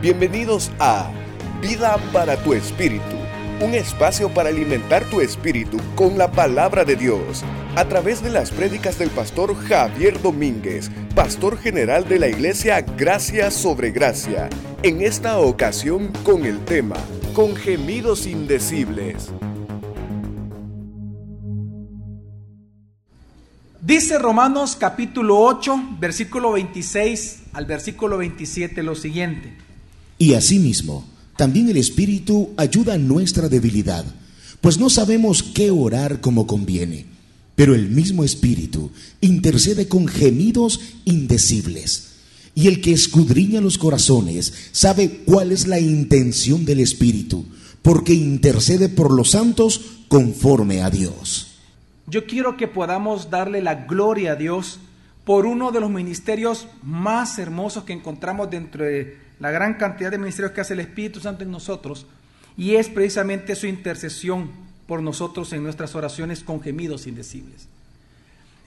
Bienvenidos a Vida para tu Espíritu, un espacio para alimentar tu espíritu con la palabra de Dios, a través de las prédicas del pastor Javier Domínguez, pastor general de la iglesia Gracia sobre Gracia, en esta ocasión con el tema, con gemidos indecibles. Dice Romanos capítulo 8, versículo 26 al versículo 27 lo siguiente. Y asimismo, también el Espíritu ayuda a nuestra debilidad, pues no sabemos qué orar como conviene, pero el mismo Espíritu intercede con gemidos indecibles. Y el que escudriña los corazones sabe cuál es la intención del Espíritu, porque intercede por los santos conforme a Dios. Yo quiero que podamos darle la gloria a Dios por uno de los ministerios más hermosos que encontramos dentro de la gran cantidad de ministerios que hace el Espíritu Santo en nosotros, y es precisamente su intercesión por nosotros en nuestras oraciones con gemidos indecibles.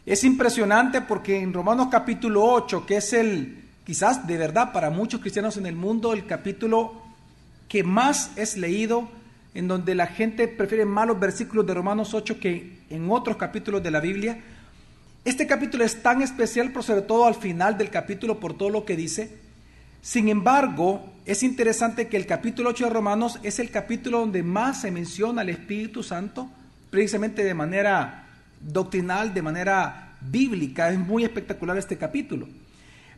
Es impresionante porque en Romanos capítulo 8, que es el, quizás de verdad para muchos cristianos en el mundo, el capítulo que más es leído, en donde la gente prefiere más los versículos de Romanos 8 que en otros capítulos de la Biblia. Este capítulo es tan especial, pero sobre todo al final del capítulo por todo lo que dice. Sin embargo, es interesante que el capítulo 8 de Romanos es el capítulo donde más se menciona al Espíritu Santo, precisamente de manera doctrinal, de manera bíblica. Es muy espectacular este capítulo.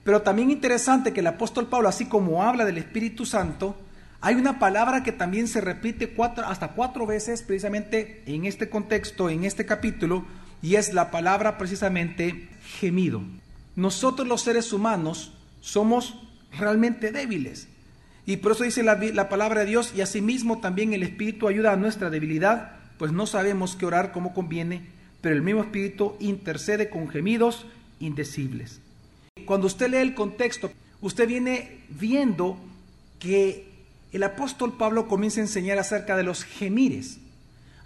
Pero también interesante que el apóstol Pablo, así como habla del Espíritu Santo, hay una palabra que también se repite hasta cuatro veces precisamente en este contexto, en este capítulo, y es la palabra precisamente gemido. Nosotros los seres humanos somos realmente débiles. Y por eso dice la, la, palabra de Dios, y asimismo también el Espíritu ayuda a nuestra debilidad, pues no sabemos qué orar como conviene, pero el mismo Espíritu intercede con gemidos indecibles. Cuando usted lee el contexto, usted viene viendo que el apóstol Pablo comienza a enseñar acerca de los gemires.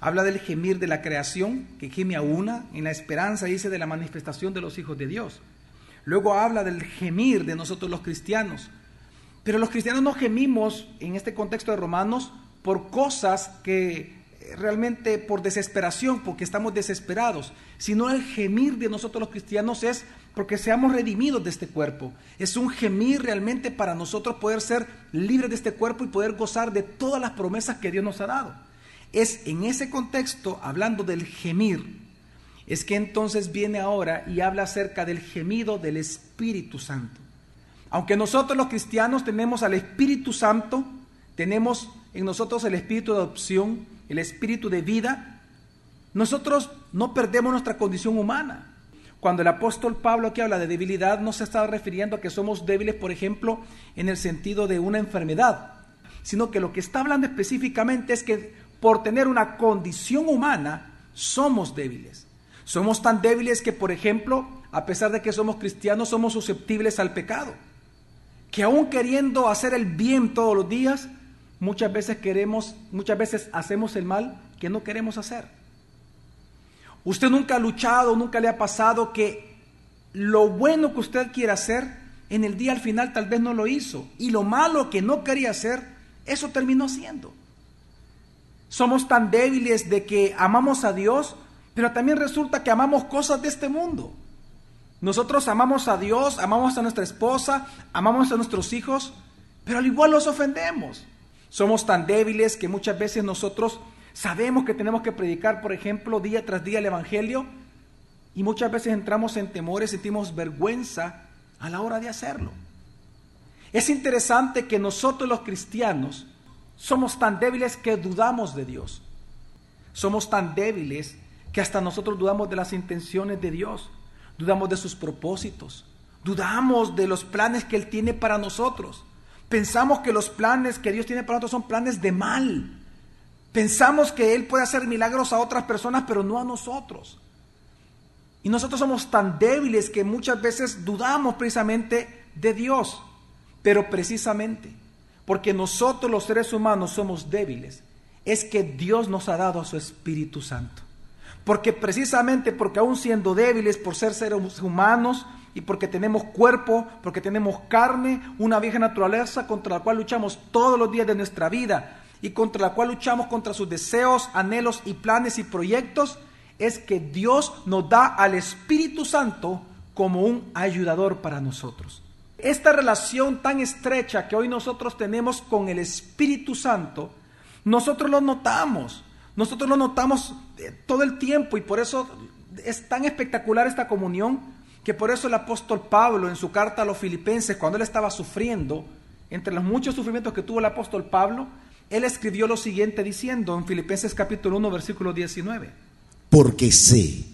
Habla del gemir de la creación, que gime a una, en la esperanza, dice, de la manifestación de los hijos de Dios. Luego habla del gemir de nosotros los cristianos. Pero los cristianos no gemimos en este contexto de Romanos por cosas que realmente por desesperación, porque estamos desesperados, sino el gemir de nosotros los cristianos es porque seamos redimidos de este cuerpo. Es un gemir realmente para nosotros poder ser libres de este cuerpo y poder gozar de todas las promesas que Dios nos ha dado. Es en ese contexto, hablando del gemir, es que entonces viene ahora y habla acerca del gemido del Espíritu Santo. Aunque nosotros los cristianos tenemos al Espíritu Santo, tenemos en nosotros el Espíritu de adopción, el Espíritu de vida, nosotros no perdemos nuestra condición humana. Cuando el apóstol Pablo aquí habla de debilidad, no se está refiriendo a que somos débiles, por ejemplo, en el sentido de una enfermedad, sino que lo que está hablando específicamente es que por tener una condición humana, somos débiles. Somos tan débiles que, por ejemplo, a pesar de que somos cristianos, somos susceptibles al pecado. Que aún queriendo hacer el bien todos los días, muchas veces queremos, muchas veces hacemos el mal que no queremos hacer. Usted nunca ha luchado, nunca le ha pasado que lo bueno que usted quiere hacer, en el día al final tal vez no lo hizo. Y lo malo que no quería hacer, eso terminó haciendo. Somos tan débiles de que amamos a Dios, pero también resulta que amamos cosas de este mundo. Nosotros amamos a Dios, amamos a nuestra esposa, amamos a nuestros hijos, pero al igual los ofendemos. Somos tan débiles que muchas veces nosotros sabemos que tenemos que predicar, por ejemplo, día tras día el Evangelio, y muchas veces entramos en temores, sentimos vergüenza a la hora de hacerlo. Es interesante que nosotros los cristianos somos tan débiles que dudamos de Dios. Somos tan débiles que hasta nosotros dudamos de las intenciones de Dios, dudamos de sus propósitos, dudamos de los planes que Él tiene para nosotros. Pensamos que los planes que Dios tiene para nosotros son planes de mal. Pensamos que Él puede hacer milagros a otras personas, pero no a nosotros. Y nosotros somos tan débiles que muchas veces dudamos precisamente de Dios. Pero precisamente porque nosotros los seres humanos somos débiles, es que Dios nos ha dado a su Espíritu Santo. Porque precisamente porque aún siendo débiles por ser seres humanos, y porque tenemos cuerpo, porque tenemos carne, una vieja naturaleza contra la cual luchamos todos los días de nuestra vida y contra la cual luchamos contra sus deseos, anhelos y planes y proyectos, es que Dios nos da al Espíritu Santo como un ayudador para nosotros. Esta relación tan estrecha que hoy nosotros tenemos con el Espíritu Santo, nosotros lo notamos, nosotros lo notamos eh, todo el tiempo y por eso es tan espectacular esta comunión que por eso el apóstol Pablo en su carta a los filipenses, cuando él estaba sufriendo, entre los muchos sufrimientos que tuvo el apóstol Pablo, él escribió lo siguiente diciendo en Filipenses capítulo 1 versículo 19. Porque sé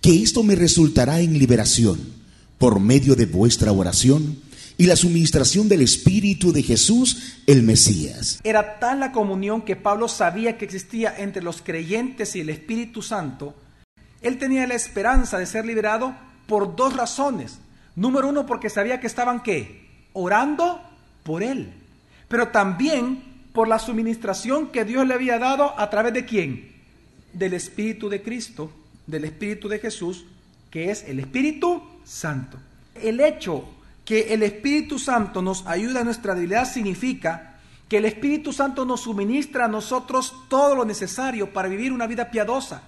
que esto me resultará en liberación por medio de vuestra oración y la suministración del Espíritu de Jesús, el Mesías. Era tal la comunión que Pablo sabía que existía entre los creyentes y el Espíritu Santo. Él tenía la esperanza de ser liberado por dos razones. Número uno, porque sabía que estaban qué? Orando por él. Pero también por la suministración que Dios le había dado a través de quién? Del Espíritu de Cristo, del Espíritu de Jesús, que es el Espíritu Santo. El hecho que el Espíritu Santo nos ayuda en nuestra debilidad significa que el Espíritu Santo nos suministra a nosotros todo lo necesario para vivir una vida piadosa.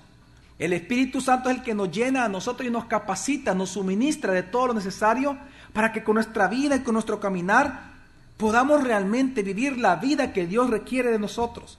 El Espíritu Santo es el que nos llena a nosotros y nos capacita, nos suministra de todo lo necesario para que con nuestra vida y con nuestro caminar podamos realmente vivir la vida que Dios requiere de nosotros.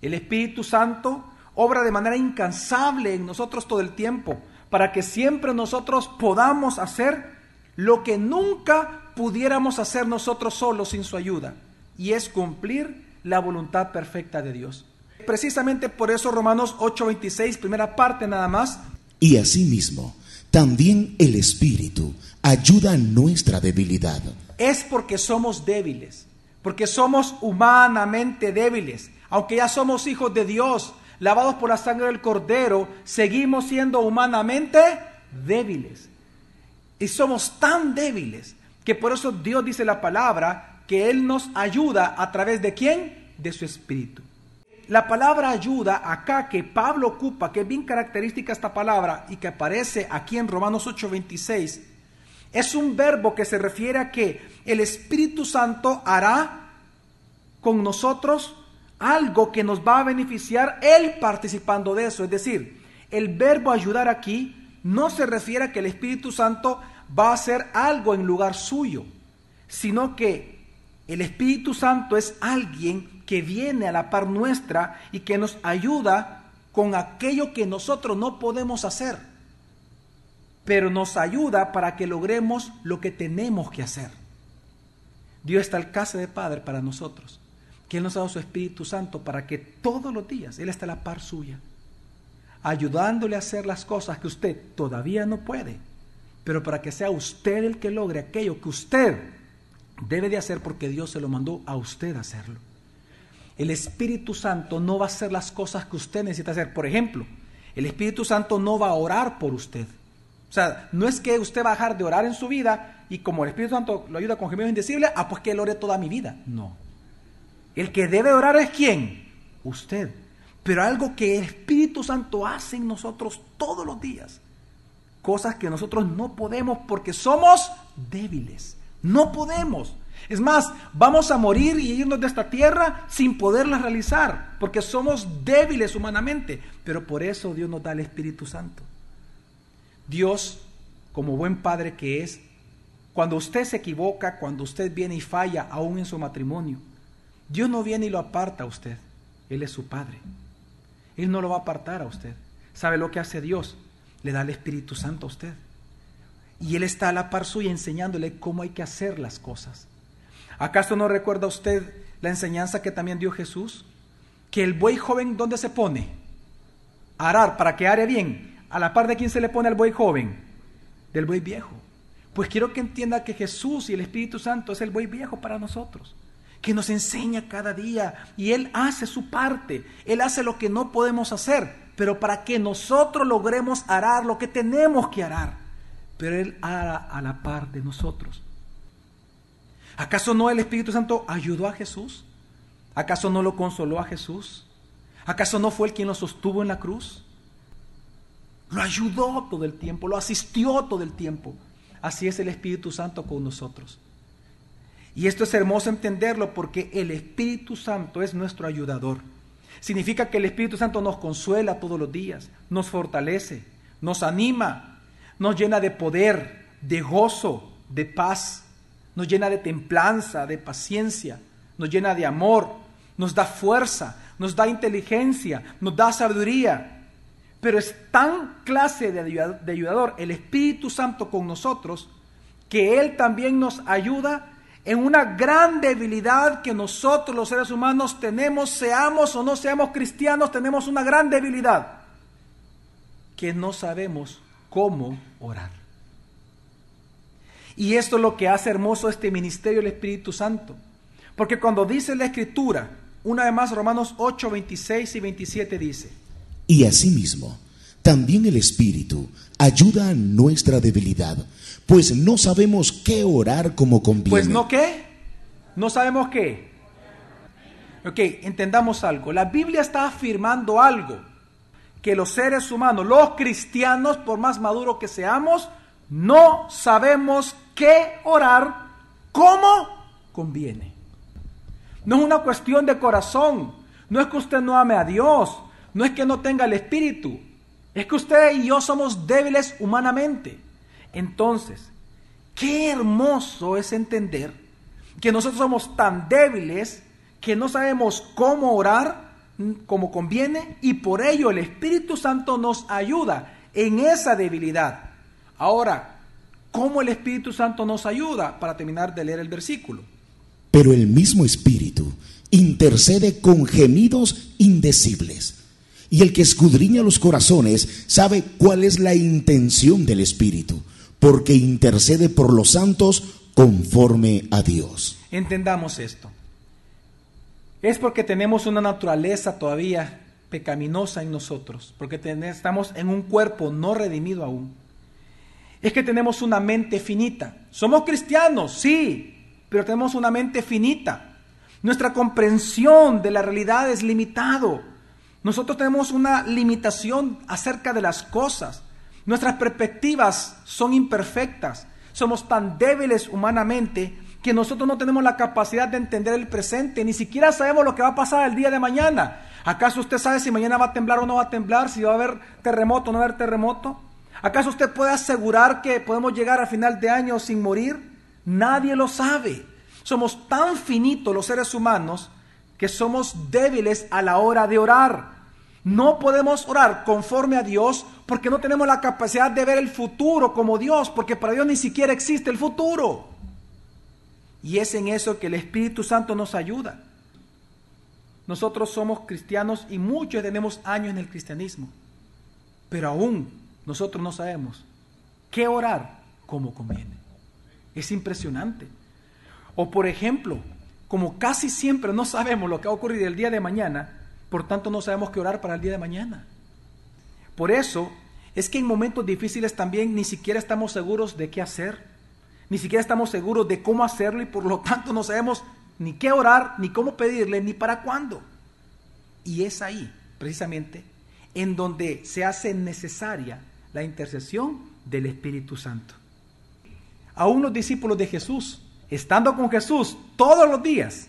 El Espíritu Santo obra de manera incansable en nosotros todo el tiempo para que siempre nosotros podamos hacer lo que nunca pudiéramos hacer nosotros solos sin su ayuda, y es cumplir la voluntad perfecta de Dios. Precisamente por eso Romanos 8:26, primera parte nada más. Y asimismo, también el Espíritu ayuda a nuestra debilidad. Es porque somos débiles, porque somos humanamente débiles. Aunque ya somos hijos de Dios, lavados por la sangre del Cordero, seguimos siendo humanamente débiles. Y somos tan débiles que por eso Dios dice la palabra que Él nos ayuda a través de quién? De su Espíritu. La palabra ayuda acá que Pablo ocupa, que es bien característica esta palabra y que aparece aquí en Romanos 8:26, es un verbo que se refiere a que el Espíritu Santo hará con nosotros algo que nos va a beneficiar Él participando de eso. Es decir, el verbo ayudar aquí no se refiere a que el Espíritu Santo va a hacer algo en lugar suyo, sino que el Espíritu Santo es alguien que viene a la par nuestra y que nos ayuda con aquello que nosotros no podemos hacer, pero nos ayuda para que logremos lo que tenemos que hacer. Dios está al casa de Padre para nosotros, que Él nos ha dado su Espíritu Santo para que todos los días Él esté a la par suya ayudándole a hacer las cosas que usted todavía no puede, pero para que sea usted el que logre aquello que usted debe de hacer porque Dios se lo mandó a usted hacerlo. El Espíritu Santo no va a hacer las cosas que usted necesita hacer. Por ejemplo, el Espíritu Santo no va a orar por usted. O sea, no es que usted va a dejar de orar en su vida y como el Espíritu Santo lo ayuda con gemidos indecibles, ah, pues que él ore toda mi vida. No. El que debe orar es quién? Usted pero algo que el Espíritu Santo hace en nosotros todos los días. Cosas que nosotros no podemos porque somos débiles. No podemos. Es más, vamos a morir y irnos de esta tierra sin poderlas realizar, porque somos débiles humanamente. Pero por eso Dios nos da el Espíritu Santo. Dios, como buen padre que es, cuando usted se equivoca, cuando usted viene y falla aún en su matrimonio, Dios no viene y lo aparta a usted. Él es su padre. Él no lo va a apartar a usted. ¿Sabe lo que hace Dios? Le da el Espíritu Santo a usted. Y Él está a la par suya enseñándole cómo hay que hacer las cosas. ¿Acaso no recuerda usted la enseñanza que también dio Jesús? Que el buey joven, ¿dónde se pone? A arar, para que are bien. ¿A la par de quién se le pone al buey joven? Del buey viejo. Pues quiero que entienda que Jesús y el Espíritu Santo es el buey viejo para nosotros que nos enseña cada día y Él hace su parte, Él hace lo que no podemos hacer, pero para que nosotros logremos arar lo que tenemos que arar, pero Él hará a la par de nosotros. ¿Acaso no el Espíritu Santo ayudó a Jesús? ¿Acaso no lo consoló a Jesús? ¿Acaso no fue el quien lo sostuvo en la cruz? Lo ayudó todo el tiempo, lo asistió todo el tiempo. así es el Espíritu Santo con nosotros. Y esto es hermoso entenderlo porque el Espíritu Santo es nuestro ayudador. Significa que el Espíritu Santo nos consuela todos los días, nos fortalece, nos anima, nos llena de poder, de gozo, de paz, nos llena de templanza, de paciencia, nos llena de amor, nos da fuerza, nos da inteligencia, nos da sabiduría. Pero es tan clase de ayudador el Espíritu Santo con nosotros que Él también nos ayuda en una gran debilidad que nosotros los seres humanos tenemos, seamos o no seamos cristianos, tenemos una gran debilidad, que no sabemos cómo orar. Y esto es lo que hace hermoso este ministerio del Espíritu Santo. Porque cuando dice la Escritura, una vez más Romanos 8, 26 y 27 dice, Y asimismo, también el Espíritu ayuda a nuestra debilidad, pues no sabemos qué orar como conviene. Pues no qué, no sabemos qué. Ok, entendamos algo. La Biblia está afirmando algo que los seres humanos, los cristianos, por más maduros que seamos, no sabemos qué orar como conviene. No es una cuestión de corazón, no es que usted no ame a Dios, no es que no tenga el Espíritu, es que usted y yo somos débiles humanamente. Entonces, qué hermoso es entender que nosotros somos tan débiles que no sabemos cómo orar como conviene y por ello el Espíritu Santo nos ayuda en esa debilidad. Ahora, ¿cómo el Espíritu Santo nos ayuda? Para terminar de leer el versículo. Pero el mismo Espíritu intercede con gemidos indecibles. Y el que escudriña los corazones sabe cuál es la intención del Espíritu, porque intercede por los santos conforme a Dios. Entendamos esto. Es porque tenemos una naturaleza todavía pecaminosa en nosotros, porque estamos en un cuerpo no redimido aún. Es que tenemos una mente finita. Somos cristianos, sí, pero tenemos una mente finita. Nuestra comprensión de la realidad es limitado. Nosotros tenemos una limitación acerca de las cosas. Nuestras perspectivas son imperfectas. Somos tan débiles humanamente que nosotros no tenemos la capacidad de entender el presente. Ni siquiera sabemos lo que va a pasar el día de mañana. ¿Acaso usted sabe si mañana va a temblar o no va a temblar? Si va a haber terremoto o no va a haber terremoto. ¿Acaso usted puede asegurar que podemos llegar a final de año sin morir? Nadie lo sabe. Somos tan finitos los seres humanos que somos débiles a la hora de orar. No podemos orar conforme a Dios porque no tenemos la capacidad de ver el futuro como Dios, porque para Dios ni siquiera existe el futuro. Y es en eso que el Espíritu Santo nos ayuda. Nosotros somos cristianos y muchos tenemos años en el cristianismo, pero aún nosotros no sabemos qué orar como conviene. Es impresionante. O por ejemplo, como casi siempre no sabemos lo que va a ocurrir el día de mañana, por tanto no sabemos qué orar para el día de mañana. Por eso es que en momentos difíciles también ni siquiera estamos seguros de qué hacer, ni siquiera estamos seguros de cómo hacerlo y por lo tanto no sabemos ni qué orar, ni cómo pedirle, ni para cuándo. Y es ahí, precisamente, en donde se hace necesaria la intercesión del Espíritu Santo. Aún los discípulos de Jesús, estando con Jesús todos los días,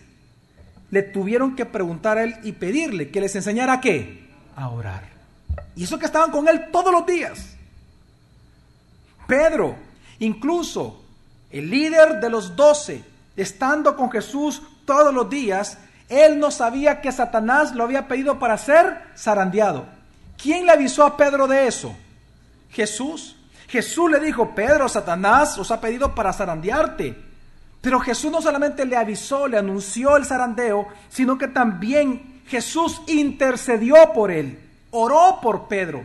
le tuvieron que preguntar a él y pedirle que les enseñara qué? A orar. Y eso que estaban con él todos los días. Pedro, incluso el líder de los doce, estando con Jesús todos los días, él no sabía que Satanás lo había pedido para ser zarandeado. ¿Quién le avisó a Pedro de eso? Jesús. Jesús le dijo, Pedro, Satanás os ha pedido para zarandearte. Pero Jesús no solamente le avisó, le anunció el zarandeo, sino que también Jesús intercedió por él, oró por Pedro,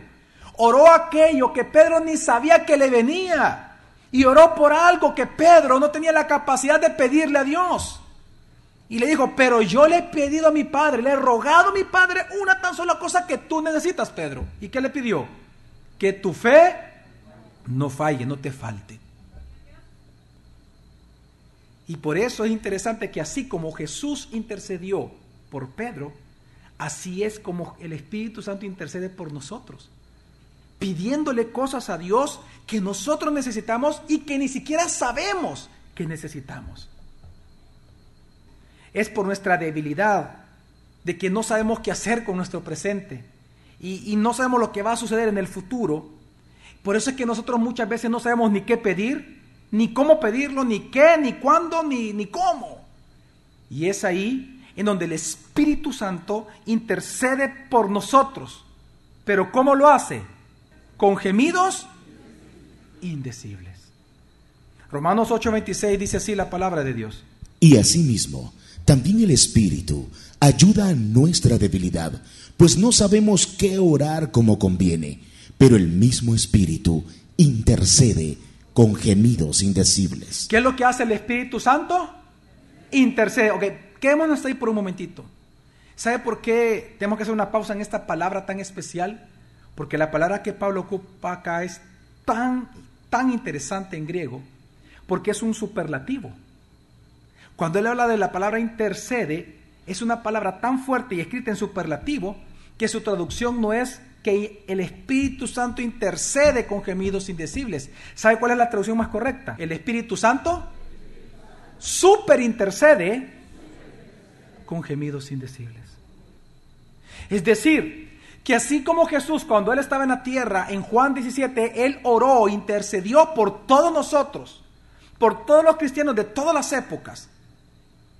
oró aquello que Pedro ni sabía que le venía y oró por algo que Pedro no tenía la capacidad de pedirle a Dios. Y le dijo, pero yo le he pedido a mi padre, le he rogado a mi padre una tan sola cosa que tú necesitas, Pedro. ¿Y qué le pidió? Que tu fe no falle, no te falte. Y por eso es interesante que así como Jesús intercedió por Pedro, así es como el Espíritu Santo intercede por nosotros. pidiéndole cosas a Dios que nosotros necesitamos y que ni siquiera sabemos que necesitamos. Es por nuestra debilidad de que no sabemos qué hacer con nuestro presente y, no sabemos lo que va a suceder en el futuro. Por eso es que nosotros muchas veces no sabemos ni qué pedir, ni cómo pedirlo, ni qué, ni cuándo, ni, ni cómo. Y es ahí en donde el Espíritu Santo intercede por nosotros. Pero ¿cómo lo hace? Con gemidos indecibles. Romanos 8:26 dice así la palabra de Dios. Y asimismo, también el Espíritu ayuda a nuestra debilidad, pues no sabemos qué orar como conviene, pero el mismo Espíritu intercede con gemidos indecibles. ¿Qué es lo que hace el Espíritu Santo? Intercede. Ok, quedémonos ahí por un momentito. ¿Sabe por qué tenemos que hacer una pausa en esta palabra tan especial? Porque la palabra que Pablo ocupa acá es tan, tan interesante en griego, porque es un superlativo. Cuando él habla de la palabra intercede, es una palabra tan fuerte y escrita en superlativo que su traducción no es que el Espíritu Santo intercede con gemidos indecibles. ¿Sabe cuál es la traducción más correcta? El Espíritu Santo super intercede con gemidos indecibles. Es decir, que así como Jesús cuando él estaba en la tierra, en Juan 17, él oró, intercedió por todos nosotros, por todos los cristianos de todas las épocas.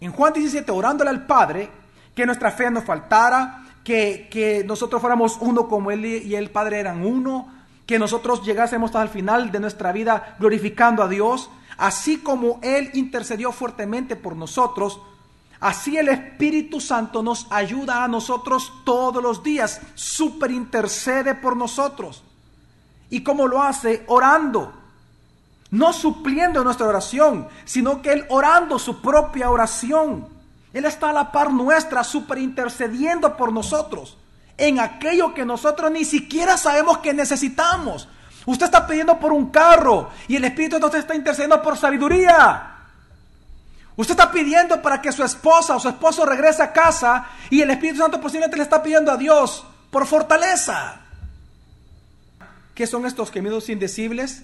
En Juan 17, orándole al Padre, que nuestra fe no faltara, que, nosotros fuéramos uno como Él y el Padre eran uno, que nosotros llegásemos hasta el final de nuestra vida glorificando a Dios, así como Él intercedió fuertemente por nosotros, así el Espíritu Santo nos ayuda a nosotros todos los días, super intercede por nosotros. ¿Y cómo lo hace? Orando. No supliendo nuestra oración, sino que Él orando su propia oración. Él está a la par nuestra, super intercediendo por nosotros en aquello que nosotros ni siquiera sabemos que necesitamos. Usted está pidiendo por un carro y el Espíritu entonces está intercediendo por sabiduría. Usted está pidiendo para que su esposa o su esposo regrese a casa y el Espíritu Santo posiblemente le está pidiendo a Dios por fortaleza. ¿Qué son estos gemidos indecibles?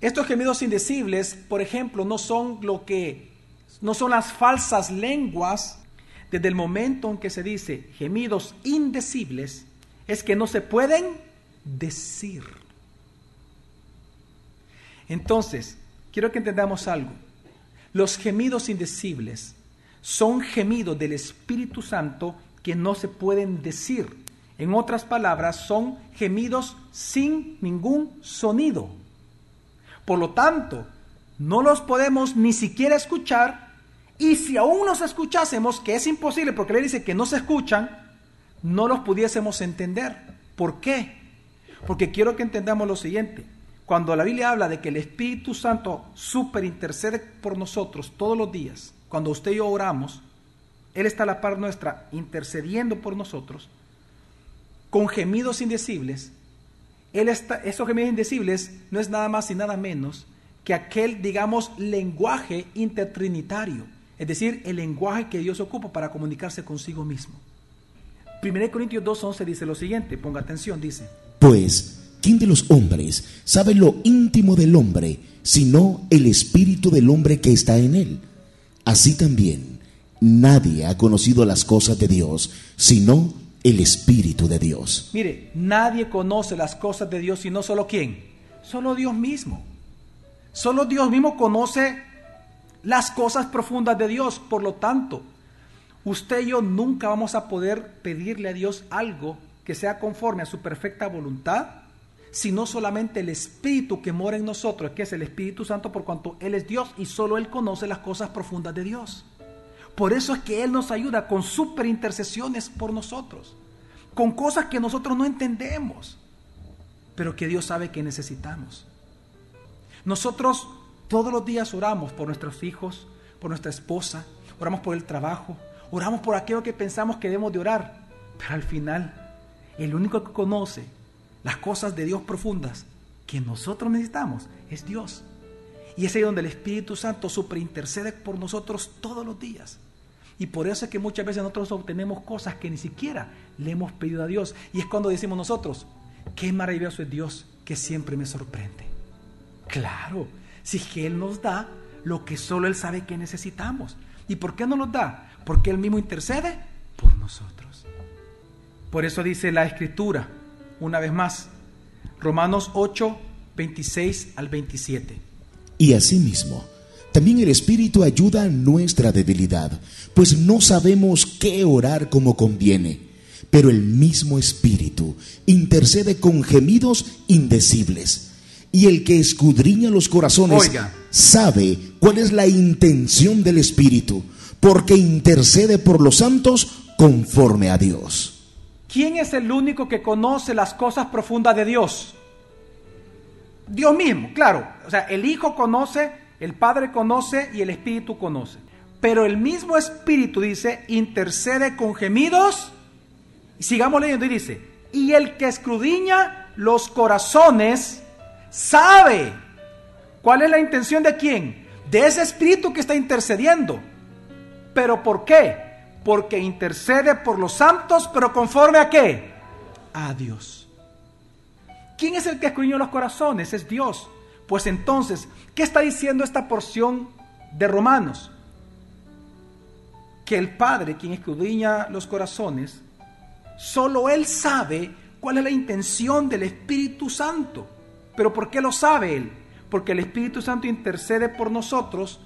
Estos gemidos indecibles, por ejemplo, no son lo que no son las falsas lenguas, desde el momento en que se dice gemidos indecibles, es que no se pueden decir. Entonces, quiero que entendamos algo. Los gemidos indecibles son gemidos del Espíritu Santo que no se pueden decir. En otras palabras, son gemidos sin ningún sonido. Por lo tanto, no los podemos ni siquiera escuchar y si aún nos escuchásemos, que es imposible porque le dice que no se escuchan, no los pudiésemos entender. ¿Por qué? Porque quiero que entendamos lo siguiente. Cuando la Biblia habla de que el Espíritu Santo super intercede por nosotros todos los días, cuando usted y yo oramos, Él está a la par nuestra intercediendo por nosotros, con gemidos indecibles, Él está, esos gemidos indecibles no es nada más y nada menos que aquel, digamos, lenguaje intertrinitario es decir, el lenguaje que Dios ocupa para comunicarse consigo mismo. 1 Corintios 2.11 dice lo siguiente, ponga atención, dice. Pues, ¿quién de los hombres sabe lo íntimo del hombre, sino el espíritu del hombre que está en él? Así también, nadie ha conocido las cosas de Dios, sino el espíritu de Dios. Mire, nadie conoce las cosas de Dios, sino solo quién? Solo Dios mismo. Solo Dios mismo conoce las cosas profundas de Dios. Por lo tanto, usted y yo nunca vamos a poder pedirle a Dios algo que sea conforme a su perfecta voluntad, sino solamente el Espíritu que mora en nosotros, que es el Espíritu Santo, por cuanto Él es Dios y solo Él conoce las cosas profundas de Dios. Por eso es que Él nos ayuda con super intercesiones por nosotros, con cosas que nosotros no entendemos, pero que Dios sabe que necesitamos. Nosotros todos los días oramos por nuestros hijos, por nuestra esposa, oramos por el trabajo, oramos por aquello que pensamos que debemos de orar. Pero al final, el único que conoce las cosas de Dios profundas que nosotros necesitamos es Dios. Y es ahí donde el Espíritu Santo superintercede por nosotros todos los días. Y por eso es que muchas veces nosotros obtenemos cosas que ni siquiera le hemos pedido a Dios. Y es cuando decimos nosotros, qué maravilloso es Dios que siempre me sorprende. Claro, si es que Él nos da lo que solo Él sabe que necesitamos. ¿Y por qué no nos da? Porque Él mismo intercede por nosotros. Por eso dice la Escritura, una vez más, Romanos 8, 26 al 27. Y asimismo, también el Espíritu ayuda a nuestra debilidad, pues no sabemos qué orar como conviene, pero el mismo Espíritu intercede con gemidos indecibles. Y el que escudriña los corazones Oiga. sabe cuál es la intención del Espíritu, porque intercede por los santos conforme a Dios. ¿Quién es el único que conoce las cosas profundas de Dios? Dios mismo, claro. O sea, el Hijo conoce, el Padre conoce y el Espíritu conoce. Pero el mismo Espíritu dice, intercede con gemidos. Y sigamos leyendo y dice, y el que escudriña los corazones sabe cuál es la intención de quién, de ese Espíritu que está intercediendo. ¿Pero por qué? Porque intercede por los santos, pero conforme a qué? A Dios. ¿Quién es el que escudriña los corazones? Es Dios. Pues entonces, ¿qué está diciendo esta porción de Romanos? Que el Padre, quien escudriña los corazones, solo Él sabe cuál es la intención del Espíritu Santo. ¿Pero por qué lo sabe Él? Porque el Espíritu Santo intercede por nosotros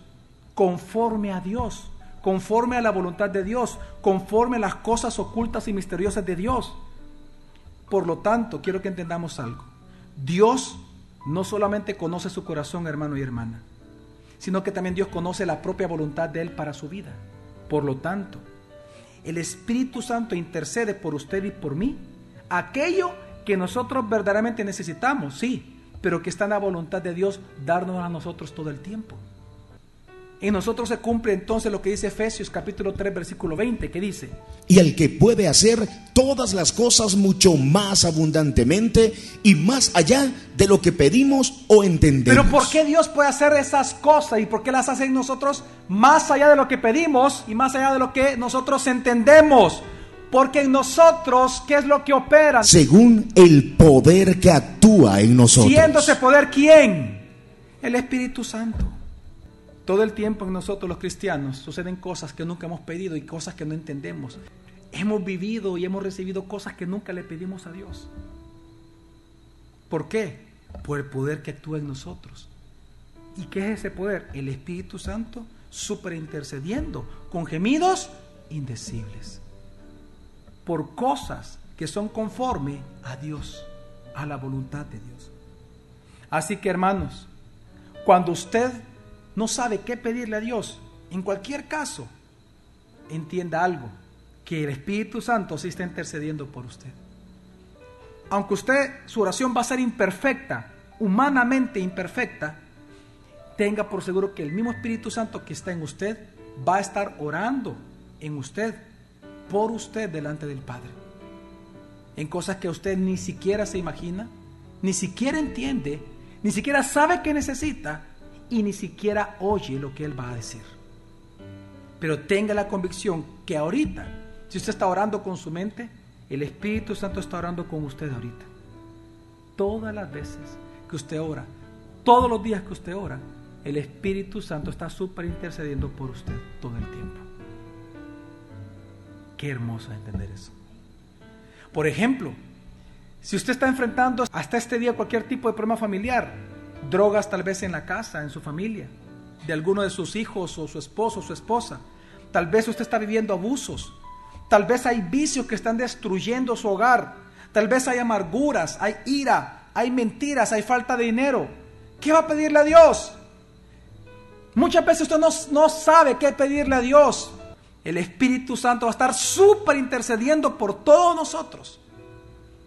conforme a Dios, conforme a la voluntad de Dios, conforme a las cosas ocultas y misteriosas de Dios. Por lo tanto, quiero que entendamos algo. Dios no solamente conoce su corazón, hermano y hermana, sino que también Dios conoce la propia voluntad de Él para su vida. Por lo tanto, el Espíritu Santo intercede por usted y por mí aquello que nosotros verdaderamente necesitamos, sí, pero que está en la voluntad de Dios darnos a nosotros todo el tiempo. En nosotros se cumple entonces lo que dice Efesios capítulo 3 versículo 20, que dice, y al que puede hacer todas las cosas mucho más abundantemente y más allá de lo que pedimos o entendemos. pero ¿por qué Dios puede hacer esas cosas y por qué las hace en nosotros más allá de lo que pedimos y más allá de lo que nosotros entendemos? Porque en nosotros, ¿qué es lo que opera? Según el poder que actúa en nosotros. Siendo ese poder quién? El Espíritu Santo. Todo el tiempo en nosotros los cristianos suceden cosas que nunca hemos pedido y cosas que no entendemos. Hemos vivido y hemos recibido cosas que nunca le pedimos a Dios. ¿Por qué? Por el poder que actúa en nosotros. ¿Y qué es ese poder? El Espíritu Santo superintercediendo con gemidos indecibles. Por cosas que son conforme a Dios, a la voluntad de Dios. Así que hermanos, cuando usted no sabe qué pedirle a Dios, en cualquier caso, entienda algo, que el Espíritu Santo sí está intercediendo por usted. Aunque usted, su oración va a ser imperfecta, humanamente imperfecta, tenga por seguro que el mismo Espíritu Santo que está en usted va a estar orando en usted, por usted delante del Padre. En cosas que usted ni siquiera se imagina, ni siquiera entiende, ni siquiera sabe que necesita, y ni siquiera oye lo que Él va a decir. Pero tenga la convicción que ahorita, si usted está orando con su mente, el Espíritu Santo está orando con usted ahorita. Todas las veces que usted ora, todos los días que usted ora, el Espíritu Santo está súper intercediendo por usted todo el tiempo. Qué hermoso entender eso. Por ejemplo, si usted está enfrentando hasta este día cualquier tipo de problema familiar, drogas tal vez en la casa, en su familia, de alguno de sus hijos o su esposo o su esposa. Tal vez usted está viviendo abusos. Tal vez hay vicios que están destruyendo su hogar. Tal vez hay amarguras, hay ira, hay mentiras, hay falta de dinero. ¿Qué va a pedirle a Dios? Muchas veces usted no, no sabe qué pedirle a Dios. El Espíritu Santo va a estar súper intercediendo por todos nosotros.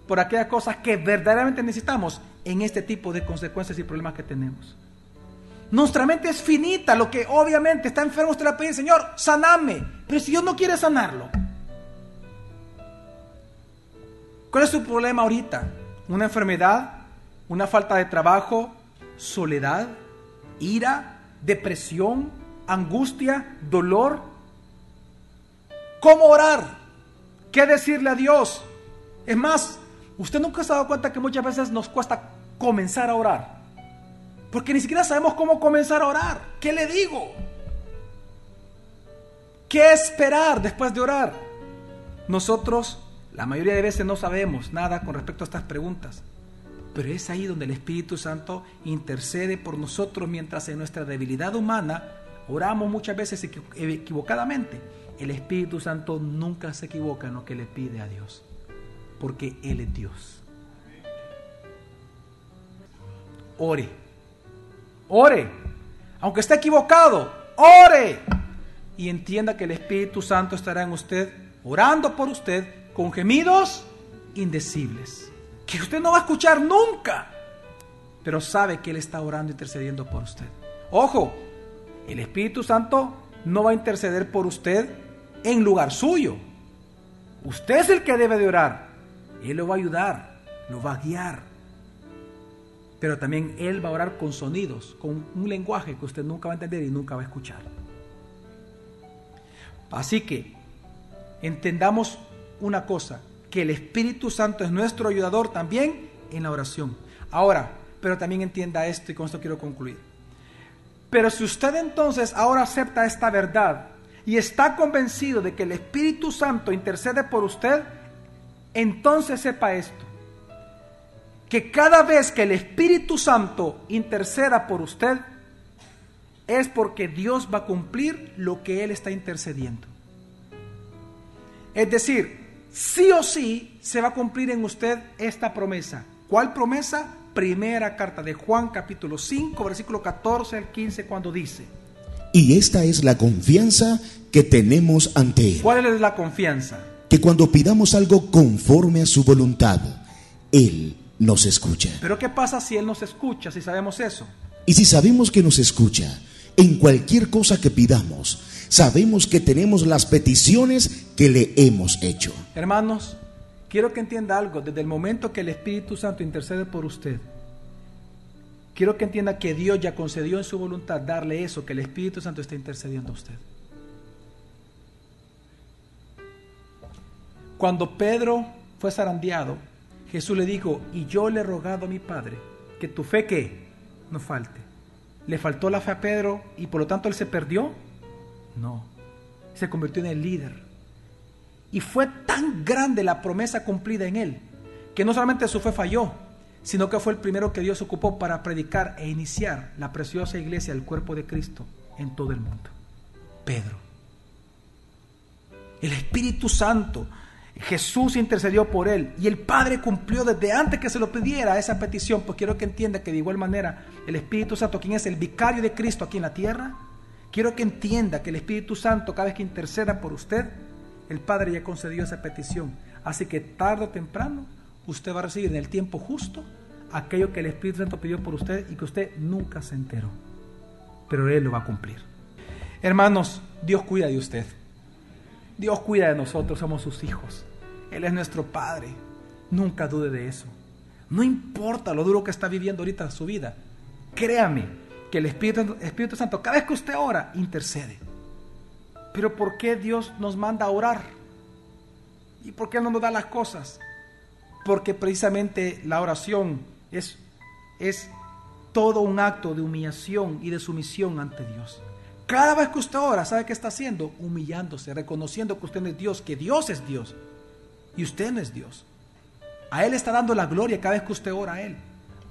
Por aquellas cosas que verdaderamente necesitamos en este tipo de consecuencias y problemas que tenemos. Nuestra mente es finita, lo que obviamente está enfermo, usted le pide, Señor, saname. Pero si Dios no quiere sanarlo, ¿cuál es su problema ahorita? ¿Una enfermedad? ¿Una falta de trabajo? ¿Soledad? ¿Ira? ¿Depresión? ¿Angustia? ¿Dolor? ¿Cómo orar? ¿Qué decirle a Dios? Es más, Usted nunca se ha dado cuenta que muchas veces nos cuesta comenzar a orar. Porque ni siquiera sabemos cómo comenzar a orar. ¿Qué le digo? ¿Qué esperar después de orar? Nosotros, la mayoría de veces, no sabemos nada con respecto a estas preguntas. Pero es ahí donde el Espíritu Santo intercede por nosotros mientras en nuestra debilidad humana oramos muchas veces equivocadamente. El Espíritu Santo nunca se equivoca en lo que le pide a Dios, porque Él es Dios. Ore, ore, aunque esté equivocado, ore y entienda que el Espíritu Santo estará en usted, orando por usted con gemidos indecibles que usted no va a escuchar nunca, pero sabe que Él está orando, intercediendo por usted. Ojo, el Espíritu Santo no va a interceder por usted en lugar suyo. Usted es el que debe de orar. Él lo va a ayudar, lo va a guiar. Pero también Él va a orar con sonidos, con un lenguaje que usted nunca va a entender y nunca va a escuchar. Así que entendamos una cosa, que el Espíritu Santo es nuestro ayudador también en la oración. Ahora, pero también entienda esto y con esto quiero concluir. Pero si usted entonces ahora acepta esta verdad y está convencido de que el Espíritu Santo intercede por usted, entonces sepa esto, que cada vez que el Espíritu Santo interceda por usted, es porque Dios va a cumplir lo que Él está intercediendo. Es decir, sí o sí se va a cumplir en usted esta promesa. ¿Cuál promesa? Primera carta de Juan capítulo 5, versículo 14 al 15, cuando dice. Y esta es la confianza que tenemos ante Él. ¿Cuál es la confianza? Que cuando pidamos algo conforme a su voluntad, Él nos escucha. Pero ¿qué pasa si Él nos escucha, si sabemos eso? Y si sabemos que nos escucha, en cualquier cosa que pidamos, sabemos que tenemos las peticiones que le hemos hecho. Hermanos, quiero que entienda algo. Desde el momento que el Espíritu Santo intercede por usted, quiero que entienda que Dios ya concedió en su voluntad darle eso, que el Espíritu Santo está intercediendo a usted. Cuando Pedro fue zarandeado, Jesús le dijo, y yo le he rogado a mi Padre que tu fe que no falte. ¿Le faltó la fe a Pedro y por lo tanto él se perdió? No, se convirtió en el líder. Y fue tan grande la promesa cumplida en él, que no solamente su fe falló, sino que fue el primero que Dios ocupó para predicar e iniciar la preciosa iglesia del cuerpo de Cristo en todo el mundo. Pedro. El Espíritu Santo, Jesús intercedió por él y el Padre cumplió desde antes que se lo pidiera esa petición, pues quiero que entienda que de igual manera el Espíritu Santo, quien es el vicario de Cristo aquí en la tierra, Quiero que entienda que el Espíritu Santo, cada vez que interceda por usted, el Padre ya concedió esa petición. Así que tarde o temprano, usted va a recibir en el tiempo justo aquello que el Espíritu Santo pidió por usted y que usted nunca se enteró. Pero Él lo va a cumplir. Hermanos, Dios cuida de usted. Dios cuida de nosotros, somos sus hijos. Él es nuestro Padre. Nunca dude de eso. No importa lo duro que está viviendo ahorita su vida. Créame, que el Espíritu, Espíritu Santo, cada vez que usted ora, intercede. Pero ¿por qué Dios nos manda a orar? ¿Y por qué no nos da las cosas? Porque precisamente la oración es, es todo un acto de humillación y de sumisión ante Dios. Cada vez que usted ora, ¿sabe qué está haciendo? Humillándose, reconociendo que usted no es Dios, que Dios es Dios. Y usted no es Dios. A Él está dando la gloria cada vez que usted ora a Él.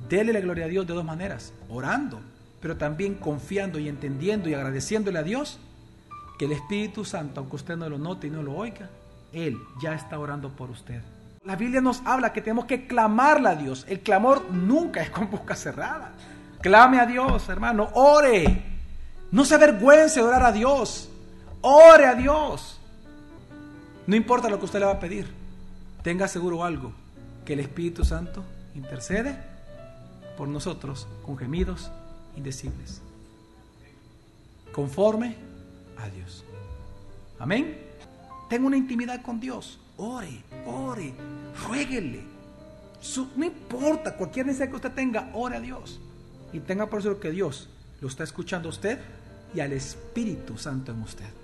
Dele la gloria a Dios de dos maneras. Orando pero también confiando y entendiendo y agradeciéndole a Dios que el Espíritu Santo, aunque usted no lo note y no lo oiga, Él ya está orando por usted. La Biblia nos habla que tenemos que clamarle a Dios. El clamor nunca es con boca cerrada. Clame a Dios, hermano. Ore. No se avergüence de orar a Dios. Ore a Dios. No importa lo que usted le va a pedir. Tenga seguro algo. Que el Espíritu Santo intercede por nosotros con gemidos indecibles. Conforme a Dios. Amén. Tengo una intimidad con Dios. Ore, ore, ruéguele. no importa, cualquier necesidad que usted tenga, ore a Dios. Y tenga por seguro que Dios lo está escuchando a usted y al Espíritu Santo en usted.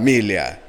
familia.